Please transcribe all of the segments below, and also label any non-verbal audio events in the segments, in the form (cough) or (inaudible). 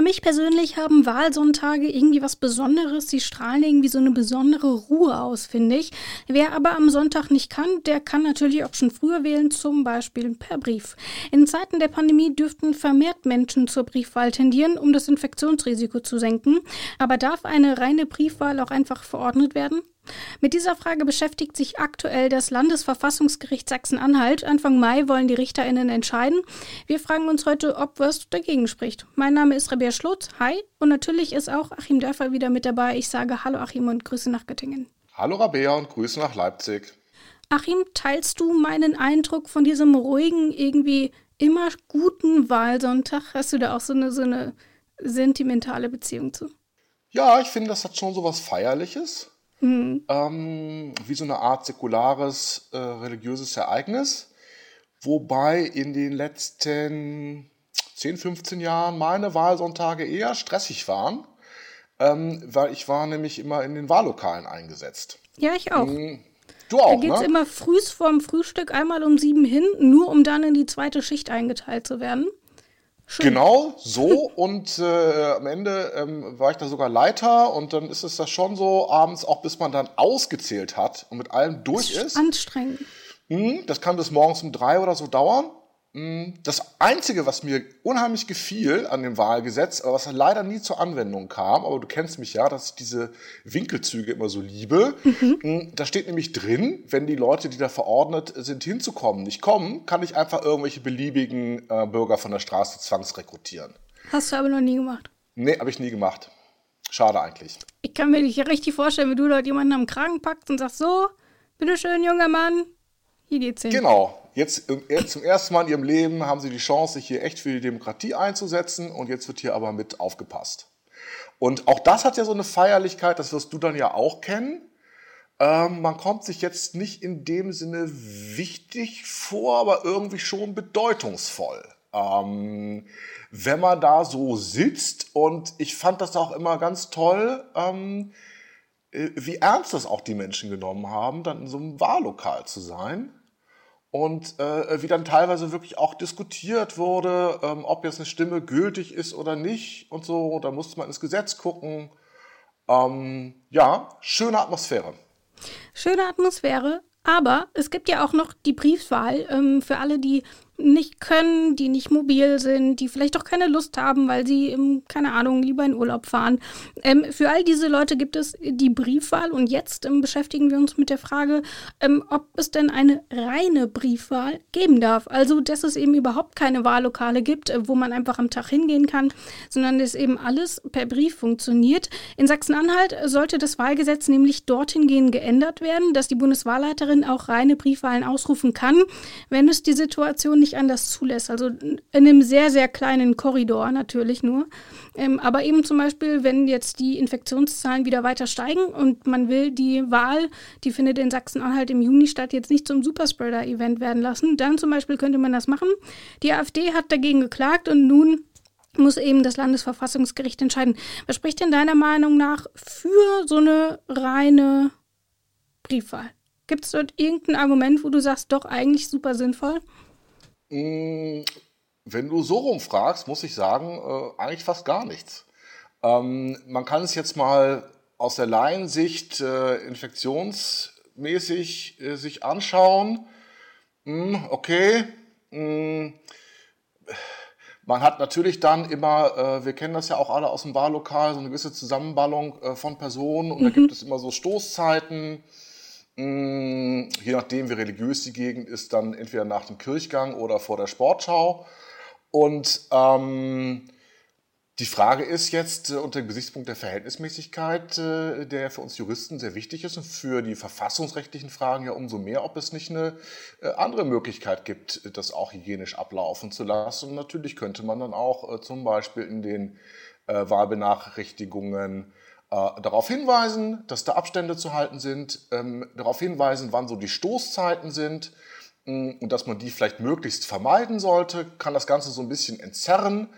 Für mich persönlich haben Wahlsonntage irgendwie was Besonderes. Sie strahlen irgendwie so eine besondere Ruhe aus, finde ich. Wer aber am Sonntag nicht kann, der kann natürlich auch schon früher wählen, zum Beispiel per Brief. In Zeiten der Pandemie dürften vermehrt Menschen zur Briefwahl tendieren, um das Infektionsrisiko zu senken. Aber darf eine reine Briefwahl auch einfach verordnet werden? Mit dieser Frage beschäftigt sich aktuell das Landesverfassungsgericht Sachsen-Anhalt. Anfang Mai wollen die RichterInnen entscheiden. Wir fragen uns heute, ob was dagegen spricht. Mein Name ist Rabea Schlotz. Hi. Und natürlich ist auch Achim Dörfer wieder mit dabei. Ich sage Hallo Achim und Grüße nach Göttingen. Hallo Rabea und Grüße nach Leipzig. Achim, teilst du meinen Eindruck von diesem ruhigen, irgendwie immer guten Wahlsonntag? Hast du da auch so eine, so eine sentimentale Beziehung zu? Ja, ich finde, das hat schon so was Feierliches. Mhm. Ähm, wie so eine Art säkulares äh, religiöses Ereignis. Wobei in den letzten 10, 15 Jahren meine Wahlsonntage eher stressig waren, ähm, weil ich war nämlich immer in den Wahllokalen eingesetzt. Ja, ich auch. Mhm. Du auch, da geht's ne? immer frühs vorm Frühstück einmal um sieben hin, nur um dann in die zweite Schicht eingeteilt zu werden. Schön. Genau, so. Und äh, am Ende ähm, war ich da sogar Leiter und dann ist es das schon so abends, auch bis man dann ausgezählt hat und mit allem durch das ist. ist. Anstrengend. Mh, das kann bis morgens um drei oder so dauern. Hm, das Einzige, was mir unheimlich gefiel an dem Wahlgesetz, aber was leider nie zur Anwendung kam, aber du kennst mich ja, dass ich diese Winkelzüge immer so liebe. Mhm. Da steht nämlich drin, wenn die Leute, die da verordnet sind, hinzukommen, nicht kommen, kann ich einfach irgendwelche beliebigen äh, Bürger von der Straße zwangsrekrutieren. Hast du aber noch nie gemacht. Nee, habe ich nie gemacht. Schade eigentlich. Ich kann mir nicht richtig vorstellen, wie du dort jemanden am Kragen packst und sagst, so, bitteschön, junger Mann, hier geht's hin. Genau, Jetzt zum ersten Mal in ihrem Leben haben sie die Chance, sich hier echt für die Demokratie einzusetzen und jetzt wird hier aber mit aufgepasst. Und auch das hat ja so eine Feierlichkeit, das wirst du dann ja auch kennen. Ähm, man kommt sich jetzt nicht in dem Sinne wichtig vor, aber irgendwie schon bedeutungsvoll. Ähm, wenn man da so sitzt und ich fand das auch immer ganz toll, ähm, äh, wie ernst das auch die Menschen genommen haben, dann in so einem Wahllokal zu sein und äh, wie dann teilweise wirklich auch diskutiert wurde, ähm, ob jetzt eine Stimme gültig ist oder nicht und so. Da musste man ins Gesetz gucken. Ähm, ja, schöne Atmosphäre. Schöne Atmosphäre, aber es gibt ja auch noch die Briefwahl ähm, für alle, die nicht können, die nicht mobil sind, die vielleicht auch keine Lust haben, weil sie, im, keine Ahnung, lieber in Urlaub fahren. Ähm, für all diese Leute gibt es die Briefwahl und jetzt ähm, beschäftigen wir uns mit der Frage, ähm, ob es denn eine reine Briefwahl geben darf. Also, dass es eben überhaupt keine Wahllokale gibt, äh, wo man einfach am Tag hingehen kann, sondern dass eben alles per Brief funktioniert. In Sachsen-Anhalt sollte das Wahlgesetz nämlich dorthin gehen geändert werden, dass die Bundeswahlleiterin auch reine Briefwahlen ausrufen kann, wenn es die Situation nicht nicht anders zulässt. Also in einem sehr, sehr kleinen Korridor natürlich nur. Ähm, aber eben zum Beispiel, wenn jetzt die Infektionszahlen wieder weiter steigen und man will die Wahl, die findet in Sachsen-Anhalt im Juni statt, jetzt nicht zum Superspreader-Event werden lassen, dann zum Beispiel könnte man das machen. Die AfD hat dagegen geklagt und nun muss eben das Landesverfassungsgericht entscheiden. Was spricht denn deiner Meinung nach für so eine reine Briefwahl? Gibt es dort irgendein Argument, wo du sagst, doch eigentlich super sinnvoll? Mm, wenn du so rumfragst, muss ich sagen, äh, eigentlich fast gar nichts. Ähm, man kann es jetzt mal aus der Laiensicht äh, infektionsmäßig äh, sich anschauen. Mm, okay. Mm, man hat natürlich dann immer, äh, wir kennen das ja auch alle aus dem Wahllokal, so eine gewisse Zusammenballung äh, von Personen und mhm. da gibt es immer so Stoßzeiten. Mm, je nachdem, wie religiös die Gegend ist, dann entweder nach dem Kirchgang oder vor der Sportschau. Und ähm, die Frage ist jetzt äh, unter dem Gesichtspunkt der Verhältnismäßigkeit, äh, der für uns Juristen sehr wichtig ist und für die verfassungsrechtlichen Fragen ja umso mehr, ob es nicht eine äh, andere Möglichkeit gibt, das auch hygienisch ablaufen zu lassen. Und natürlich könnte man dann auch zum Beispiel in den Wahlbenachrichtigungen äh, darauf hinweisen, dass da Abstände zu halten sind, ähm, darauf hinweisen, wann so die Stoßzeiten sind mh, mm, und dass man die vielleicht möglichst vermeiden sollte, kann das Ganze so ein bisschen entzerren,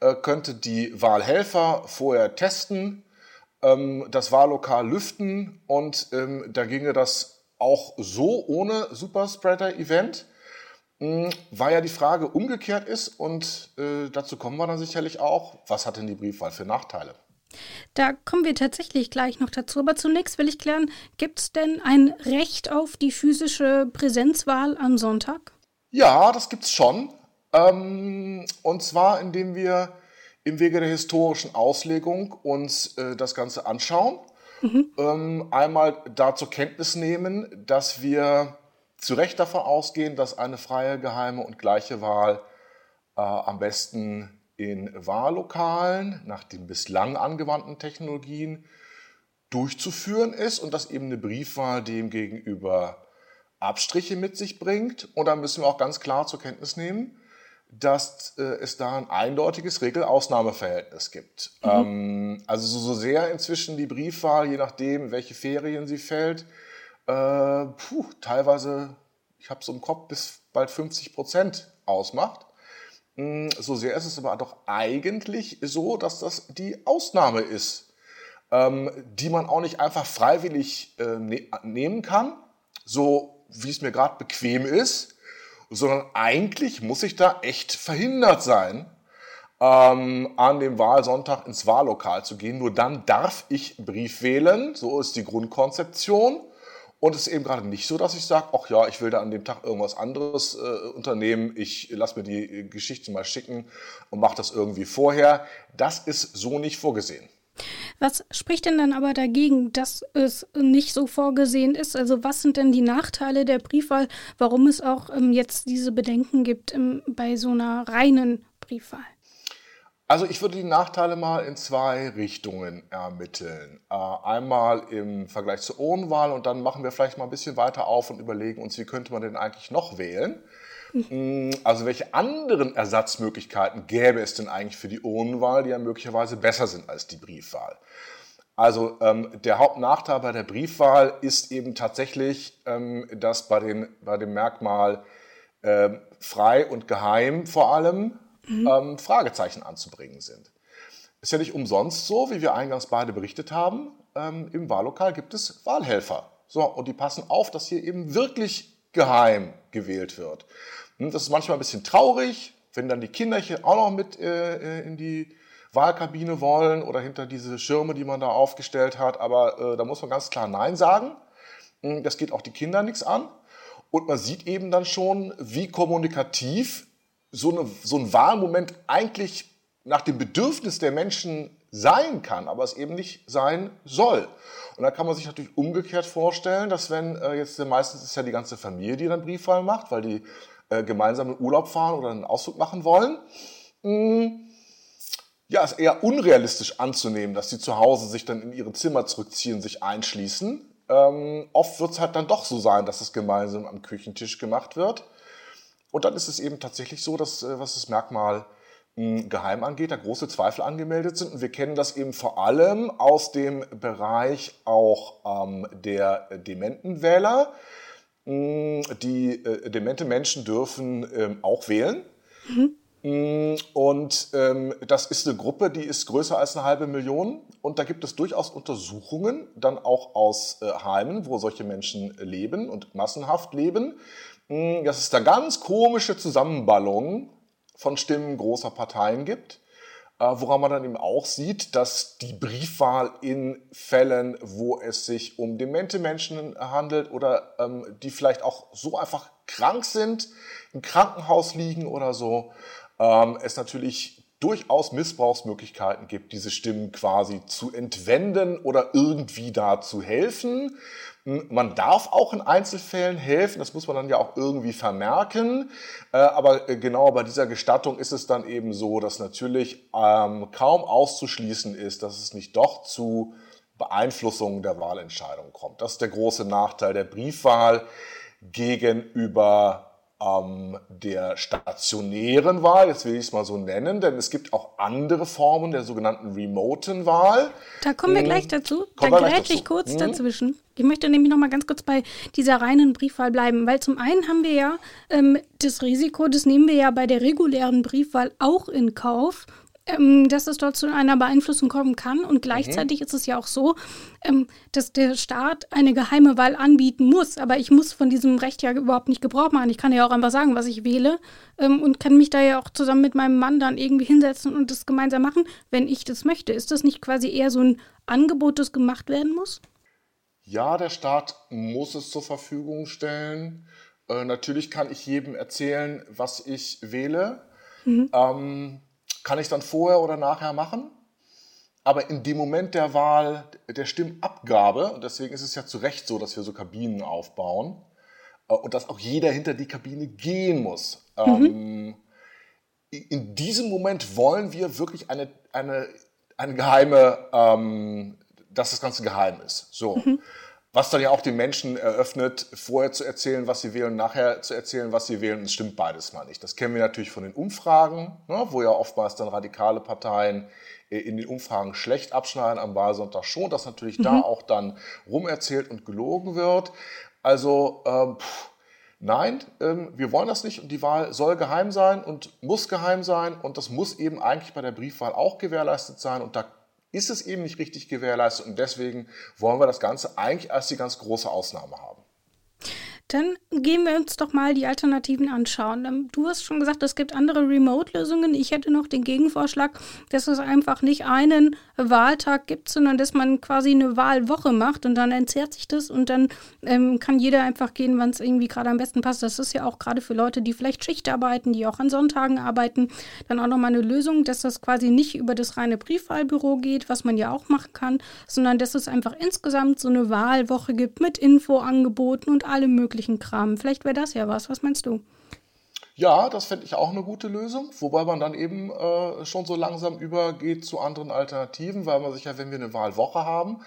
äh, könnte die Wahlhelfer vorher testen ähm, das Wahllokal lüften und ähm, da ginge das auch so ohne Superspreader-Event. Hm, weil ja die Frage umgekehrt ist und äh, dazu kommen wir dann sicherlich auch, was hat denn die Briefwahl für Nachteile? Da kommen wir tatsächlich gleich noch dazu. Aber zunächst will ich klären, gibt es denn ein Recht auf die physische Präsenzwahl am Sonntag? Ja, das gibt es schon. Ähm, und zwar, indem wir im Wege der historischen Auslegung uns äh, das Ganze anschauen. Mhm. Ähm, einmal da zur Kenntnis nehmen, dass wir zu Recht davon ausgehen, dass eine freie, geheime und gleiche Wahl äh, am besten in Wahllokalen nach den bislang angewandten Technologien durchzuführen ist und dass eben eine Briefwahl dem gegenüber Abstriche mit sich bringt. Und da müssen wir auch ganz klar zur Kenntnis nehmen, dass äh, es da ein eindeutiges Regel-Ausnahmeverhältnis gibt. Mhm. Ähm, also so, so, sehr inzwischen die Briefwahl, je nachdem, welche Ferien sie fällt, äh, puh, teilweise, ich habe es im Kopf, bis bald 50 Prozent ausmacht. Mm, so sehr ist es aber doch eigentlich so, dass das die Ausnahme ist, ähm, die man auch nicht einfach freiwillig äh, ne nehmen kann, so wie es mir gerade bequem ist, sondern eigentlich muss ich da echt verhindert sein, ähm, an dem Wahlsonntag ins Wahllokal zu gehen. Nur dann darf ich Brief wählen, so ist die Grundkonzeption. Und es ist eben gerade nicht so, dass ich sage, ach ja, ich will da an dem Tag irgendwas anderes äh, unternehmen, ich lasse mir die Geschichte mal schicken und mache das irgendwie vorher. Das ist so nicht vorgesehen. Was spricht denn dann aber dagegen, dass es nicht so vorgesehen ist? Also was sind denn die Nachteile der Briefwahl, warum es auch ähm, jetzt diese Bedenken gibt ähm, bei so einer reinen Briefwahl? Also ich würde die Nachteile mal in zwei Richtungen ermitteln. Äh, einmal im Vergleich zur Urnenwahl und dann machen wir vielleicht mal ein bisschen weiter auf und überlegen uns, wie könnte man denn eigentlich noch wählen. Mhm. Also welche anderen Ersatzmöglichkeiten gäbe es denn eigentlich für die Urnenwahl, die ja möglicherweise besser sind als die Briefwahl? Also ähm, der Hauptnachteil bei der Briefwahl ist eben tatsächlich, ähm, dass bei, den, bei dem Merkmal äh, frei und geheim vor allem mhm. ähm, Fragezeichen anzubringen sind. Ist ja nicht umsonst so, wie wir eingangs beide berichtet haben. Ähm, Im Wahllokal gibt es Wahlhelfer. So, und die passen auf, dass hier eben wirklich geheim gewählt wird. Hm, das ist manchmal ein bisschen traurig, wenn dann die Kinderchen auch noch mit äh, äh, in die Wahlkabine wollen oder hinter diese Schirme, die man da aufgestellt hat. Aber äh, da muss man ganz klar Nein sagen. Hm, das geht auch die Kinder nichts an. Und man sieht eben dann schon, wie kommunikativ so, eine, so ein Wahlmoment eigentlich nach dem Bedürfnis der Menschen sein kann, aber es eben nicht sein soll. Und da kann man sich natürlich umgekehrt vorstellen, dass wenn äh, jetzt meistens ist ja die ganze Familie, die dann Briefwahl macht, weil die äh, gemeinsam in Urlaub fahren oder einen Ausflug machen wollen, mh, hm, ja, ist eher unrealistisch anzunehmen, dass sie zu Hause sich dann in ihre Zimmer zurückziehen, sich einschließen. Ähm, oft wird es halt dann doch so sein, dass es gemeinsam am Küchentisch gemacht wird. Und dann ist es eben tatsächlich so, dass, äh, was das Merkmal hm, geheim angeht, da große Zweifel angemeldet sind. Und wir kennen das eben vor allem aus dem Bereich auch ähm, der dementen Wähler. Hm, die äh, demente Menschen dürfen ähm, auch wählen. Mhm. Hm, und ähm, das ist eine Gruppe, die ist größer als eine halbe Million. Und da gibt es durchaus Untersuchungen, dann auch aus äh, Heimen, wo solche Menschen leben und massenhaft leben, dass es da ganz komische Zusammenballungen von Stimmen großer Parteien gibt, äh, woran man dann eben auch sieht, dass die Briefwahl in Fällen, wo es sich um demente Menschen handelt oder ähm, die vielleicht auch so einfach krank sind, im Krankenhaus liegen oder so, ähm, es natürlich durchaus Missbrauchsmöglichkeiten gibt, diese Stimmen quasi zu entwenden oder irgendwie da zu helfen. Man darf auch in Einzelfällen helfen, das muss man dann ja auch irgendwie vermerken. Äh, aber äh, genau bei dieser Gestattung ist es dann eben so, dass natürlich ähm, kaum auszuschließen ist, dass es nicht doch zu Beeinflussungen der Wahlentscheidung kommt. Das ist der große Nachteil der Briefwahl gegenüber ähm, der stationären Wahl, jetzt will ich es mal so nennen, denn es gibt auch andere Formen der sogenannten remoten Wahl. Da kommen wir hm. gleich dazu. da grätsche ich kurz hm. dazwischen. Ich möchte nämlich noch mal ganz kurz bei dieser reinen Briefwahl bleiben, weil zum einen haben wir ja ähm, das Risiko, das nehmen wir ja bei der regulären Briefwahl auch in Kauf, ähm, dass es dort zu einer Beeinflussung kommen kann. Und gleichzeitig mhm. ist es ja auch so, ähm, dass der Staat eine geheime Wahl anbieten muss. Aber ich muss von diesem Recht ja überhaupt nicht Gebrauch machen. Ich kann ja auch einfach sagen, was ich wähle ähm, und kann mich da ja auch zusammen mit meinem Mann dann irgendwie hinsetzen und das gemeinsam machen, wenn ich das möchte. Ist das nicht quasi eher so ein Angebot, das gemacht werden muss? Ja, der Staat muss es zur Verfügung stellen. Äh, natürlich kann ich jedem erzählen, was ich wähle. Mhm. Ähm, kann ich dann vorher oder nachher machen. Aber in dem Moment der Wahl, der Stimmabgabe, und deswegen ist es ja zu Recht so, dass wir so Kabinen aufbauen äh, und dass auch jeder hinter die Kabine gehen muss. Mhm. Ähm, in diesem Moment wollen wir wirklich eine, eine, eine geheime, ähm, dass das Ganze geheim ist. So. Mhm. Was dann ja auch den Menschen eröffnet, vorher zu erzählen, was sie wählen, nachher zu erzählen, was sie wählen. Es stimmt beides mal nicht. Das kennen wir natürlich von den Umfragen, ne, wo ja oftmals dann radikale Parteien äh, in den Umfragen schlecht abschneiden, am Wahlsonntag schon, dass natürlich mhm. da auch dann rumerzählt und gelogen wird. Also ähm, pff, nein, ähm, wir wollen das nicht und die Wahl soll geheim sein und muss geheim sein und das muss eben eigentlich bei der Briefwahl auch gewährleistet sein und da ist es eben nicht richtig gewährleistet und deswegen wollen wir das Ganze eigentlich als die ganz große Ausnahme haben. Dann gehen wir uns doch mal die Alternativen anschauen. Ähm, du hast schon gesagt, es gibt andere Remote-Lösungen. Ich hätte noch den Gegenvorschlag, dass es einfach nicht einen Wahltag gibt, sondern dass man quasi eine Wahlwoche macht und dann entzerrt sich das und dann ähm, kann jeder einfach gehen, wann es irgendwie gerade am besten passt. Das ist ja auch gerade für Leute, die vielleicht Schicht arbeiten, die auch an Sonntagen arbeiten, dann auch nochmal eine Lösung, dass das quasi nicht über das reine Briefwahlbüro geht, was man ja auch machen kann, sondern dass es einfach insgesamt so eine Wahlwoche gibt mit Infoangeboten und allem möglichen möglichen Kram. Vielleicht wäre das ja was. Was meinst du? Ja, das fände ich auch eine gute Lösung, wobei man dann eben äh, schon so langsam übergeht zu anderen Alternativen, weil man sich ja, wenn wir eine Wahlwoche haben,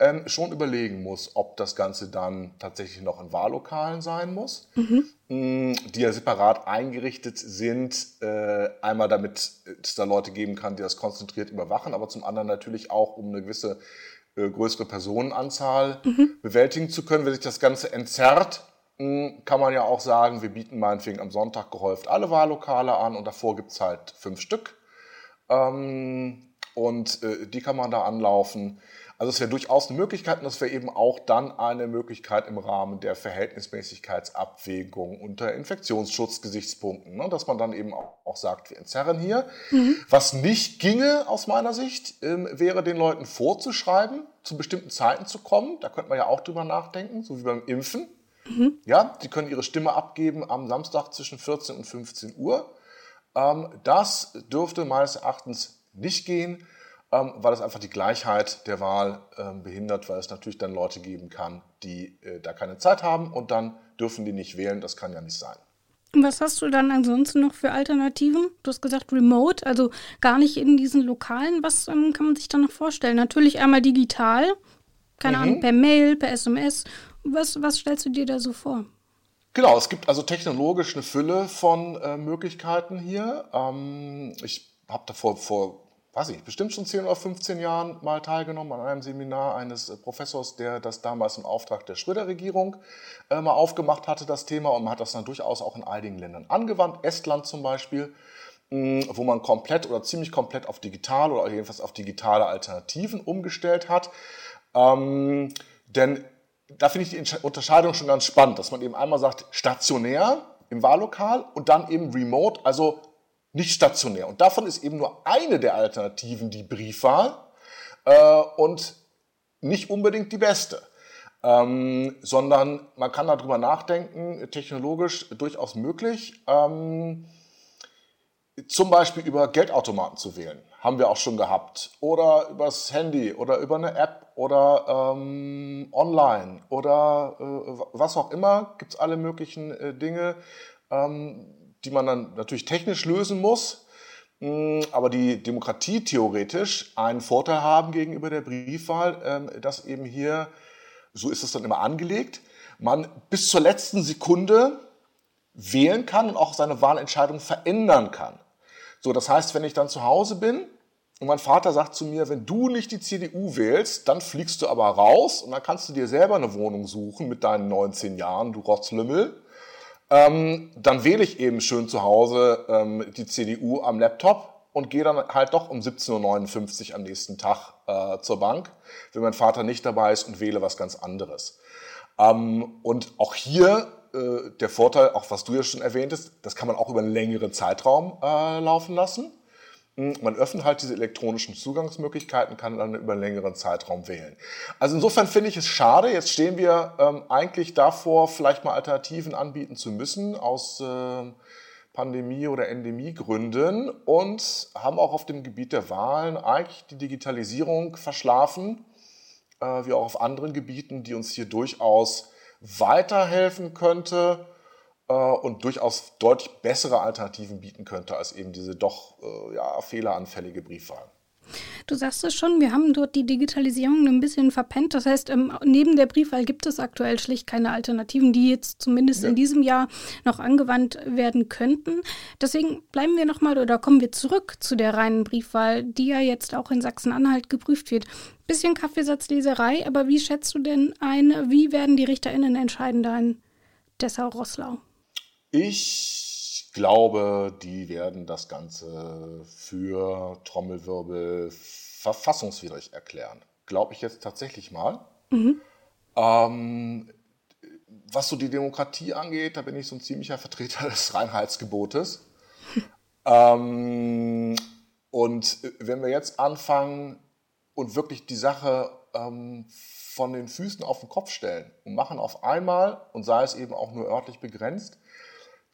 ähm, schon überlegen muss, ob das Ganze dann tatsächlich noch in Wahllokalen sein muss, mhm. mh, die ja separat eingerichtet sind. Äh, einmal damit es da Leute geben kann, die das konzentriert überwachen, aber zum anderen natürlich auch, um eine gewisse äh, größere Personenanzahl mhm. bewältigen zu können. Wenn sich das Ganze entzerrt, kann man ja auch sagen, wir bieten meinetwegen am Sonntag gehäuft alle Wahllokale an und davor gibt es halt fünf Stück. Ähm, und äh, die kann man da anlaufen. Also es wäre durchaus eine Möglichkeit und das wäre eben auch dann eine Möglichkeit im Rahmen der Verhältnismäßigkeitsabwägung unter Infektionsschutzgesichtspunkten, ne? dass man dann eben auch, auch sagt, wir entzerren hier. Mhm. Was nicht ginge aus meiner Sicht, ähm, wäre den Leuten vorzuschreiben, zu bestimmten Zeiten zu kommen. Da könnte man ja auch drüber nachdenken, so wie beim Impfen. Mhm. Ja, die können ihre Stimme abgeben am Samstag zwischen 14 und 15 Uhr. Ähm, das dürfte meines Erachtens nicht gehen ähm, weil es einfach die Gleichheit der Wahl ähm, behindert, weil es natürlich dann Leute geben kann, die äh, da keine Zeit haben und dann dürfen die nicht wählen. Das kann ja nicht sein. Was hast du dann ansonsten noch für Alternativen? Du hast gesagt Remote, also gar nicht in diesen Lokalen. Was ähm, kann man sich da noch vorstellen? Natürlich einmal digital, keine mhm. Ahnung, per Mail, per SMS. Was, was stellst du dir da so vor? Genau, es gibt also technologisch eine Fülle von äh, Möglichkeiten hier. Ähm, ich habe da vor, weiß ich, bestimmt schon 10 oder 15 Jahren mal teilgenommen an einem Seminar eines äh, Professors, der das damals im Auftrag der Schröder-Regierung äh, mal aufgemacht hatte, das Thema. Und man hat das dann durchaus auch in einigen Ländern angewandt, Estland zum Beispiel, wo man komplett oder ziemlich komplett auf digital oder jedenfalls auf digitale Alternativen umgestellt hat. Ähm, denn da finde ich die Unterscheidung schon ganz spannend, dass man eben einmal sagt, stationär im Wahllokal und dann eben remote, also nicht stationär. Und davon ist eben nur eine der Alternativen die Briefwahl äh, und nicht unbedingt die beste. Ähm, sondern man kann darüber nachdenken, technologisch durchaus möglich, ähm, zum Beispiel über Geldautomaten zu wählen. Haben wir auch schon gehabt. Oder übers Handy oder über eine App oder ähm, online oder äh, was auch immer. Gibt es alle möglichen äh, Dinge. Ähm, die man dann natürlich technisch lösen muss, hm, aber die Demokratie theoretisch einen Vorteil haben gegenüber der Briefwahl, ähm, dass eben hier, so ist es dann immer angelegt, man bis zur letzten Sekunde wählen kann und auch seine Wahlentscheidung verändern kann. So, das heißt, wenn ich dann zu Hause bin und mein Vater sagt zu mir, wenn du nicht die CDU wählst, dann fliegst du aber raus und dann kannst du dir selber eine Wohnung suchen mit deinen 19 Jahren, du Rotzlümmel ähm, dann wähle ich eben schön zu Hause ähm, die CDU am Laptop und gehe dann halt doch um 17.59 Uhr am nächsten Tag äh, zur Bank, wenn mein Vater nicht dabei ist und wähle was ganz anderes. Ähm, und auch hier äh, der Vorteil, auch was du ja schon erwähntest, das kann man auch über einen längeren Zeitraum äh, laufen lassen. Hm, man öffnet halt diese elektronischen Zugangsmöglichkeiten, kann dann über einen längeren Zeitraum wählen. Also insofern finde ich es schade. Jetzt stehen wir ähm, eigentlich davor, vielleicht mal Alternativen anbieten zu müssen aus äh, Pandemie- oder Endemiegründen und haben auch auf dem Gebiet der Wahlen eigentlich die Digitalisierung verschlafen, äh, wie auch auf anderen Gebieten, die uns hier durchaus weiterhelfen könnte äh, und durchaus deutlich bessere Alternativen bieten könnte als eben diese doch äh, ja, fehleranfällige Briefwahl. Du sagst es schon, wir haben dort die Digitalisierung ein bisschen verpennt. Das heißt, ähm, neben der Briefwahl gibt es aktuell schlicht keine Alternativen, die jetzt zumindest ja. in diesem Jahr noch angewandt werden könnten. Deswegen bleiben wir nochmal oder kommen wir zurück zu der reinen Briefwahl, die ja jetzt auch in Sachsen-Anhalt geprüft wird. Bisschen Kaffeesatzleserei, aber wie schätzt du denn ein, wie werden die RichterInnen entscheiden da in Dessau-Rosslau? Ich glaube, die werden das Ganze für Trommelwirbel verfassungswidrig erklären. Glaube ich jetzt tatsächlich mal. Mhm. Ähm, was so die Demokratie angeht, da bin ich so ein ziemlicher Vertreter des Reinheitsgebotes. (laughs) ähm, und wenn wir jetzt anfangen und wirklich die Sache ähm, von den Füßen auf den Kopf stellen und machen auf einmal, und sei es eben auch nur örtlich begrenzt,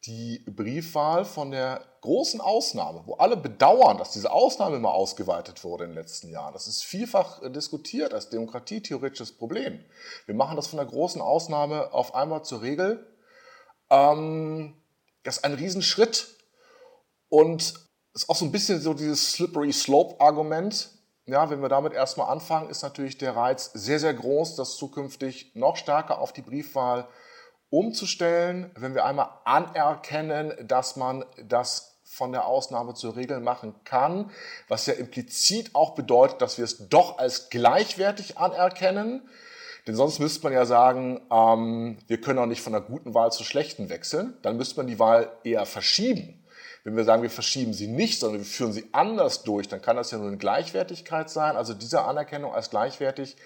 die Briefwahl von der großen Ausnahme, wo alle bedauern, dass diese Ausnahme immer ausgeweitet wurde in den letzten Jahren. Das ist vielfach äh, diskutiert als demokratietheoretisches Problem. Wir machen das von der großen Ausnahme auf einmal zur Regel. Ähm, das ist ein Riesenschritt und ist auch so ein bisschen so dieses Slippery Slope-Argument. Ja, wenn wir damit erstmal anfangen, ist natürlich der Reiz sehr, sehr groß, dass zukünftig noch stärker auf die Briefwahl umzustellen, wenn wir einmal anerkennen, dass man das von der Ausnahme zur Regel machen kann, was ja implizit auch bedeutet, dass wir es doch als gleichwertig anerkennen. Denn sonst müsste man ja sagen, ähm, wir können auch nicht von einer guten Wahl zur schlechten wechseln. Dann müsste man die Wahl eher verschieben. Wenn wir sagen, wir verschieben sie nicht, sondern wir führen sie anders durch, dann kann das ja nur eine Gleichwertigkeit sein. Also diese Anerkennung als gleichwertig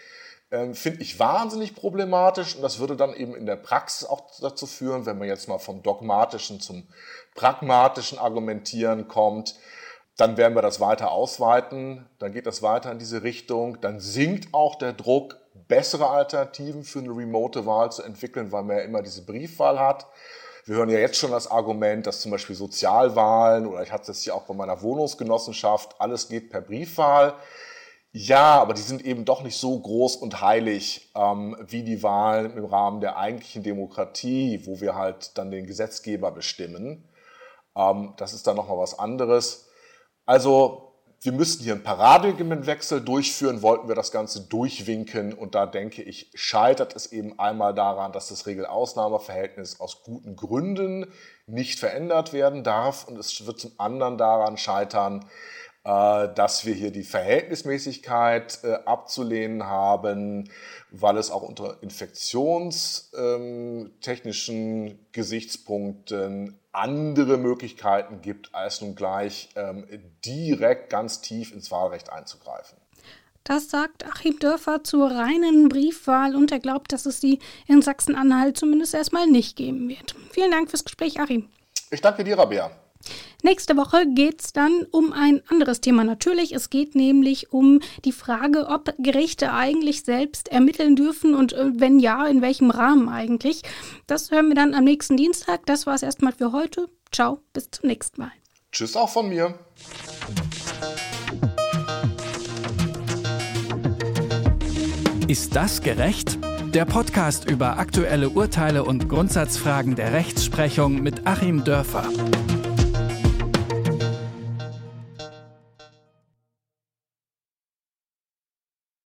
ähm, finde ich wahnsinnig problematisch und das würde dann eben in der Praxis auch dazu führen, wenn man jetzt mal vom dogmatischen zum pragmatischen Argumentieren kommt, dann werden wir das weiter ausweiten, dann geht das weiter in diese Richtung, dann sinkt auch der Druck, bessere Alternativen für eine remote Wahl zu entwickeln, weil man ja immer diese Briefwahl hat. Wir hören ja jetzt schon das Argument, dass zum Beispiel Sozialwahlen oder ich hatte es ja auch bei meiner Wohnungsgenossenschaft, alles geht per Briefwahl. Ja, aber die sind eben doch nicht so groß und heilig ähm, wie die Wahlen im Rahmen der eigentlichen Demokratie, wo wir halt dann den Gesetzgeber bestimmen. Ähm, das ist dann nochmal was anderes. Also wir müssten hier einen Paradigmenwechsel durchführen, wollten wir das Ganze durchwinken. Und da denke ich, scheitert es eben einmal daran, dass das Regel-Ausnahmeverhältnis aus guten Gründen nicht verändert werden darf. Und es wird zum anderen daran scheitern, dass wir hier die Verhältnismäßigkeit äh, abzulehnen haben, weil es auch unter infektionstechnischen ähm, Gesichtspunkten andere Möglichkeiten gibt, als nun gleich ähm, direkt ganz tief ins Wahlrecht einzugreifen. Das sagt Achim Dörfer zur reinen Briefwahl und er glaubt, dass es die in Sachsen-Anhalt zumindest erstmal nicht geben wird. Vielen Dank fürs Gespräch, Achim. Ich danke dir, Rabea. Nächste Woche geht es dann um ein anderes Thema natürlich. Es geht nämlich um die Frage, ob Gerichte eigentlich selbst ermitteln dürfen und äh, wenn ja, in welchem Rahmen eigentlich. Das hören wir dann am nächsten Dienstag. Das war es erstmal für heute. Ciao, bis zum nächsten Mal. Tschüss auch von mir. Ist das gerecht? Der Podcast über aktuelle Urteile und Grundsatzfragen der Rechtsprechung mit Achim Dörfer.